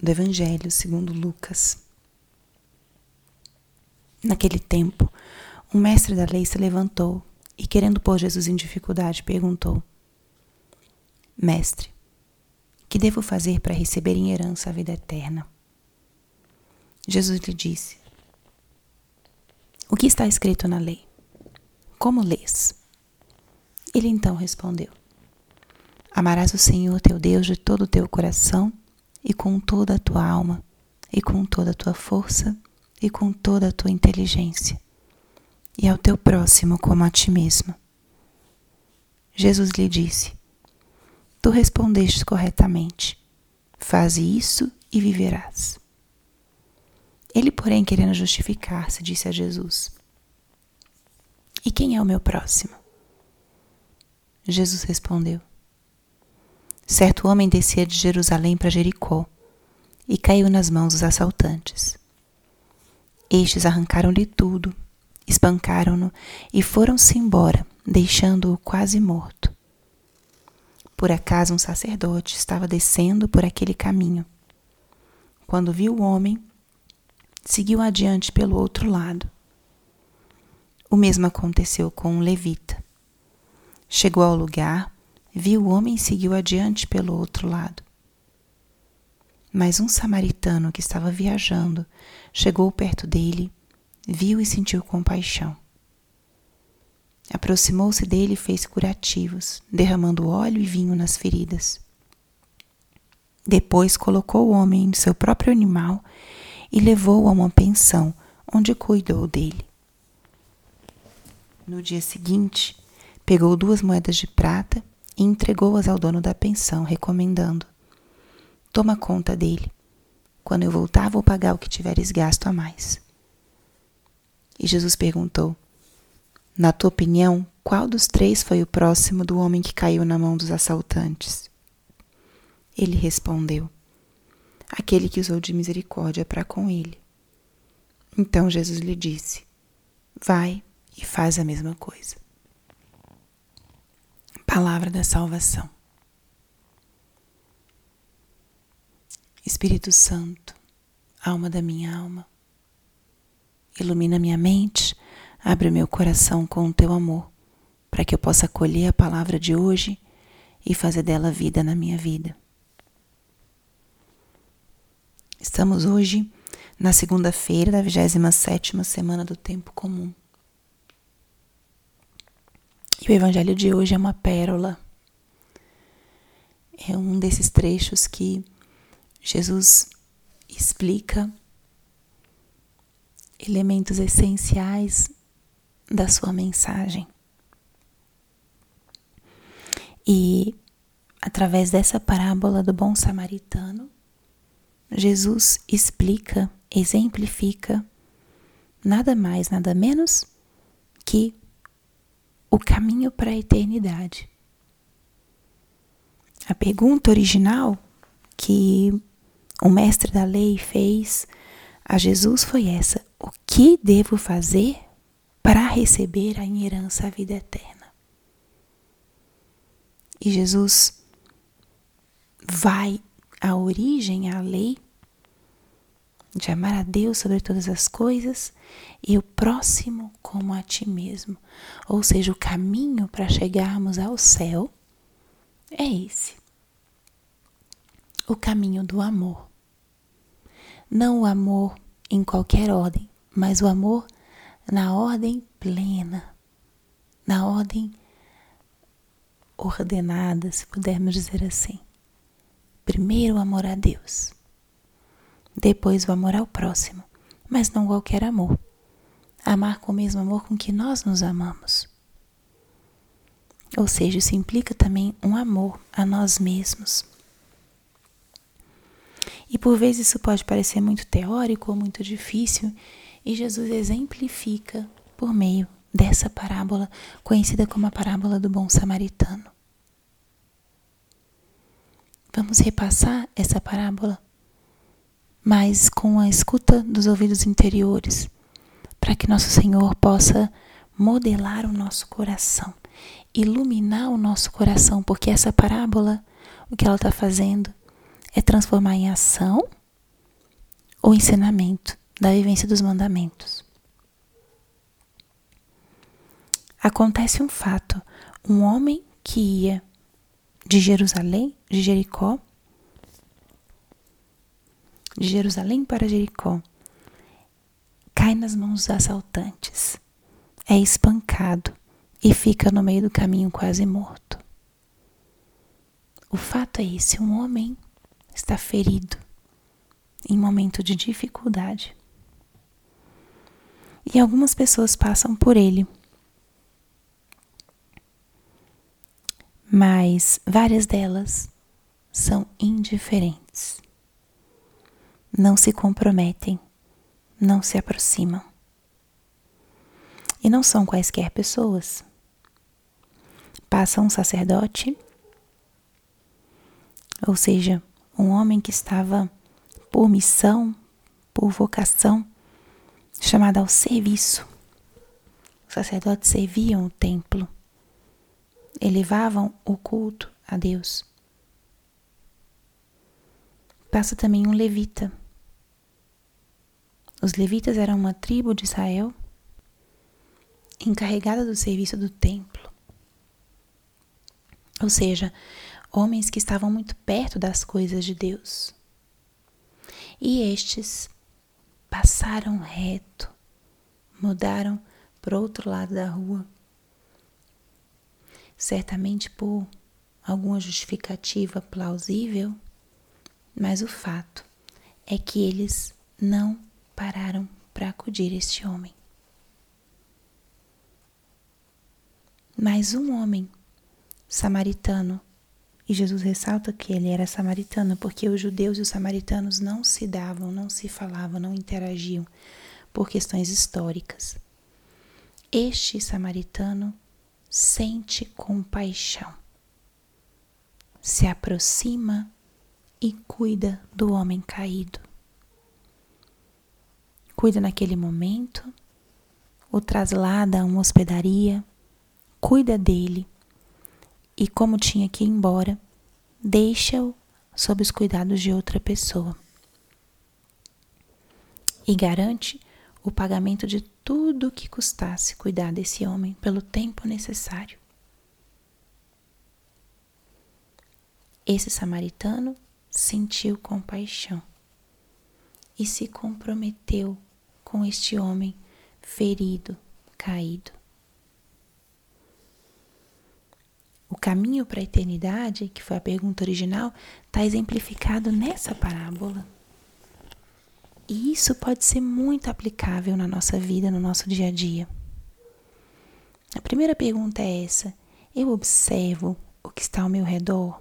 do Evangelho segundo Lucas. Naquele tempo, um mestre da lei se levantou e, querendo pôr Jesus em dificuldade, perguntou: Mestre, que devo fazer para receber em herança a vida eterna? Jesus lhe disse: O que está escrito na lei? Como lês? Ele então respondeu: Amarás o Senhor teu Deus de todo o teu coração e com toda a tua alma e com toda a tua força e com toda a tua inteligência, e ao teu próximo como a ti mesmo. Jesus lhe disse: Tu respondeste corretamente. Faze isso e viverás. Ele, porém, querendo justificar-se, disse a Jesus: E quem é o meu próximo? Jesus respondeu: Certo homem descia de Jerusalém para Jericó e caiu nas mãos dos assaltantes. Estes arrancaram-lhe tudo, espancaram-no e foram-se embora, deixando-o quase morto. Por acaso um sacerdote estava descendo por aquele caminho. Quando viu o homem, seguiu adiante pelo outro lado. O mesmo aconteceu com um levita. Chegou ao lugar, viu o homem e seguiu adiante pelo outro lado. Mas um samaritano que estava viajando chegou perto dele, viu e sentiu compaixão. Aproximou-se dele e fez curativos, derramando óleo e vinho nas feridas. Depois colocou o homem em seu próprio animal e levou-o a uma pensão, onde cuidou dele. No dia seguinte, pegou duas moedas de prata e entregou-as ao dono da pensão, recomendando: Toma conta dele. Quando eu voltar, vou pagar o que tiveres gasto a mais. E Jesus perguntou: Na tua opinião, qual dos três foi o próximo do homem que caiu na mão dos assaltantes? Ele respondeu: aquele que usou de misericórdia para com ele. Então Jesus lhe disse: Vai e faz a mesma coisa. Palavra da salvação. Espírito Santo, alma da minha alma, ilumina minha mente, abre meu coração com o teu amor, para que eu possa acolher a palavra de hoje e fazer dela vida na minha vida. Estamos hoje na segunda-feira da 27ª semana do tempo comum. E o evangelho de hoje é uma pérola. É um desses trechos que Jesus explica elementos essenciais da sua mensagem. E através dessa parábola do bom samaritano, Jesus explica, exemplifica nada mais, nada menos que o caminho para a eternidade. A pergunta original que o mestre da lei fez a Jesus foi essa: O que devo fazer para receber a herança a vida eterna? E Jesus vai à origem, à lei, de amar a Deus sobre todas as coisas e o próximo como a ti mesmo. Ou seja, o caminho para chegarmos ao céu é esse. O caminho do amor. Não o amor em qualquer ordem, mas o amor na ordem plena, na ordem ordenada, se pudermos dizer assim. Primeiro o amor a Deus depois o amor ao próximo, mas não qualquer amor. Amar com o mesmo amor com que nós nos amamos. Ou seja, isso implica também um amor a nós mesmos. E por vezes isso pode parecer muito teórico ou muito difícil, e Jesus exemplifica por meio dessa parábola, conhecida como a parábola do bom samaritano. Vamos repassar essa parábola mas com a escuta dos ouvidos interiores, para que nosso Senhor possa modelar o nosso coração, iluminar o nosso coração, porque essa parábola, o que ela está fazendo é transformar em ação o ensinamento da vivência dos mandamentos. Acontece um fato: um homem que ia de Jerusalém, de Jericó, de Jerusalém para Jericó, cai nas mãos dos assaltantes, é espancado e fica no meio do caminho quase morto. O fato é esse: um homem está ferido em momento de dificuldade. E algumas pessoas passam por ele. Mas várias delas são indiferentes. Não se comprometem, não se aproximam. E não são quaisquer pessoas. Passa um sacerdote, ou seja, um homem que estava por missão, por vocação, chamada ao serviço. Os sacerdotes serviam o templo, elevavam o culto a Deus. Passa também um levita. Os levitas eram uma tribo de Israel encarregada do serviço do templo. Ou seja, homens que estavam muito perto das coisas de Deus. E estes passaram reto, mudaram para outro lado da rua, certamente por alguma justificativa plausível, mas o fato é que eles não pararam para acudir este homem. Mas um homem samaritano e Jesus ressalta que ele era samaritano, porque os judeus e os samaritanos não se davam, não se falavam, não interagiam por questões históricas. Este samaritano sente compaixão, se aproxima e cuida do homem caído. Cuida naquele momento, o traslada a uma hospedaria, cuida dele e, como tinha que ir embora, deixa-o sob os cuidados de outra pessoa. E garante o pagamento de tudo o que custasse cuidar desse homem pelo tempo necessário. Esse samaritano sentiu compaixão e se comprometeu com este homem ferido, caído. O caminho para a eternidade, que foi a pergunta original, está exemplificado nessa parábola. E isso pode ser muito aplicável na nossa vida, no nosso dia a dia. A primeira pergunta é essa: eu observo o que está ao meu redor?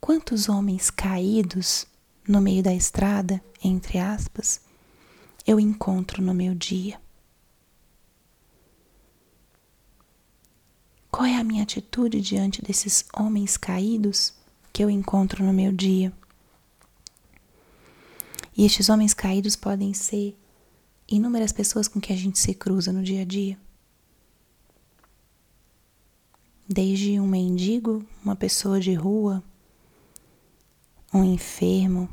Quantos homens caídos no meio da estrada, entre aspas, eu encontro no meu dia? Qual é a minha atitude diante desses homens caídos que eu encontro no meu dia? E estes homens caídos podem ser inúmeras pessoas com que a gente se cruza no dia a dia. Desde um mendigo, uma pessoa de rua, um enfermo,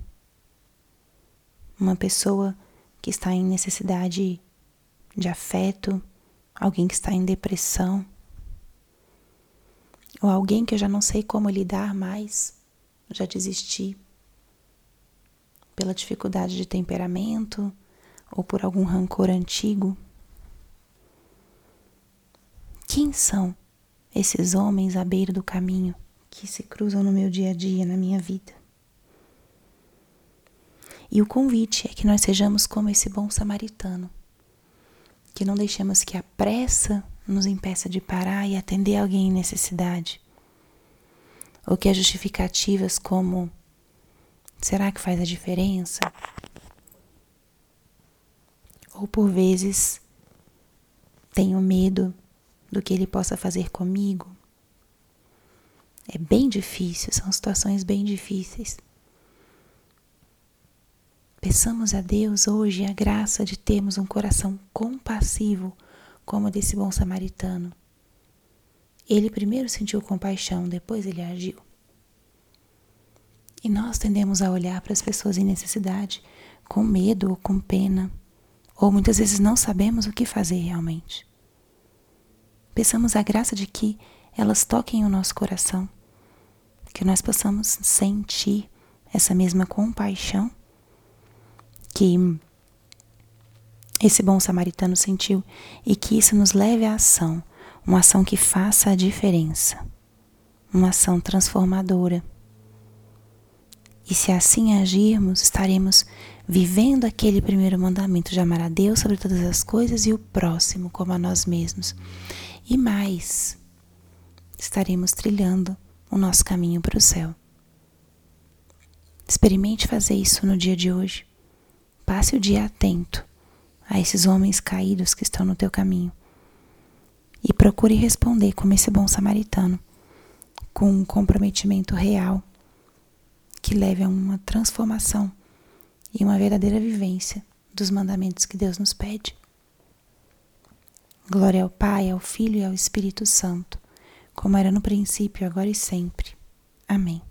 uma pessoa que está em necessidade de afeto, alguém que está em depressão ou alguém que eu já não sei como lidar mais, já desisti pela dificuldade de temperamento ou por algum rancor antigo. Quem são esses homens à beira do caminho que se cruzam no meu dia a dia, na minha vida? E o convite é que nós sejamos como esse bom samaritano, que não deixemos que a pressa nos impeça de parar e atender alguém em necessidade. Ou que as justificativas como será que faz a diferença? Ou por vezes tenho medo do que ele possa fazer comigo. É bem difícil, são situações bem difíceis. Peçamos a Deus hoje a graça de termos um coração compassivo como desse bom samaritano. Ele primeiro sentiu compaixão, depois ele agiu. E nós tendemos a olhar para as pessoas em necessidade com medo ou com pena, ou muitas vezes não sabemos o que fazer realmente. Peçamos a graça de que elas toquem o nosso coração, que nós possamos sentir essa mesma compaixão que esse bom samaritano sentiu e que isso nos leve à ação, uma ação que faça a diferença, uma ação transformadora. E se assim agirmos, estaremos vivendo aquele primeiro mandamento de amar a Deus sobre todas as coisas e o próximo como a nós mesmos. E mais, estaremos trilhando o nosso caminho para o céu. Experimente fazer isso no dia de hoje. Passe o dia atento a esses homens caídos que estão no teu caminho. E procure responder como esse bom samaritano, com um comprometimento real que leve a uma transformação e uma verdadeira vivência dos mandamentos que Deus nos pede. Glória ao Pai, ao Filho e ao Espírito Santo, como era no princípio, agora e sempre. Amém.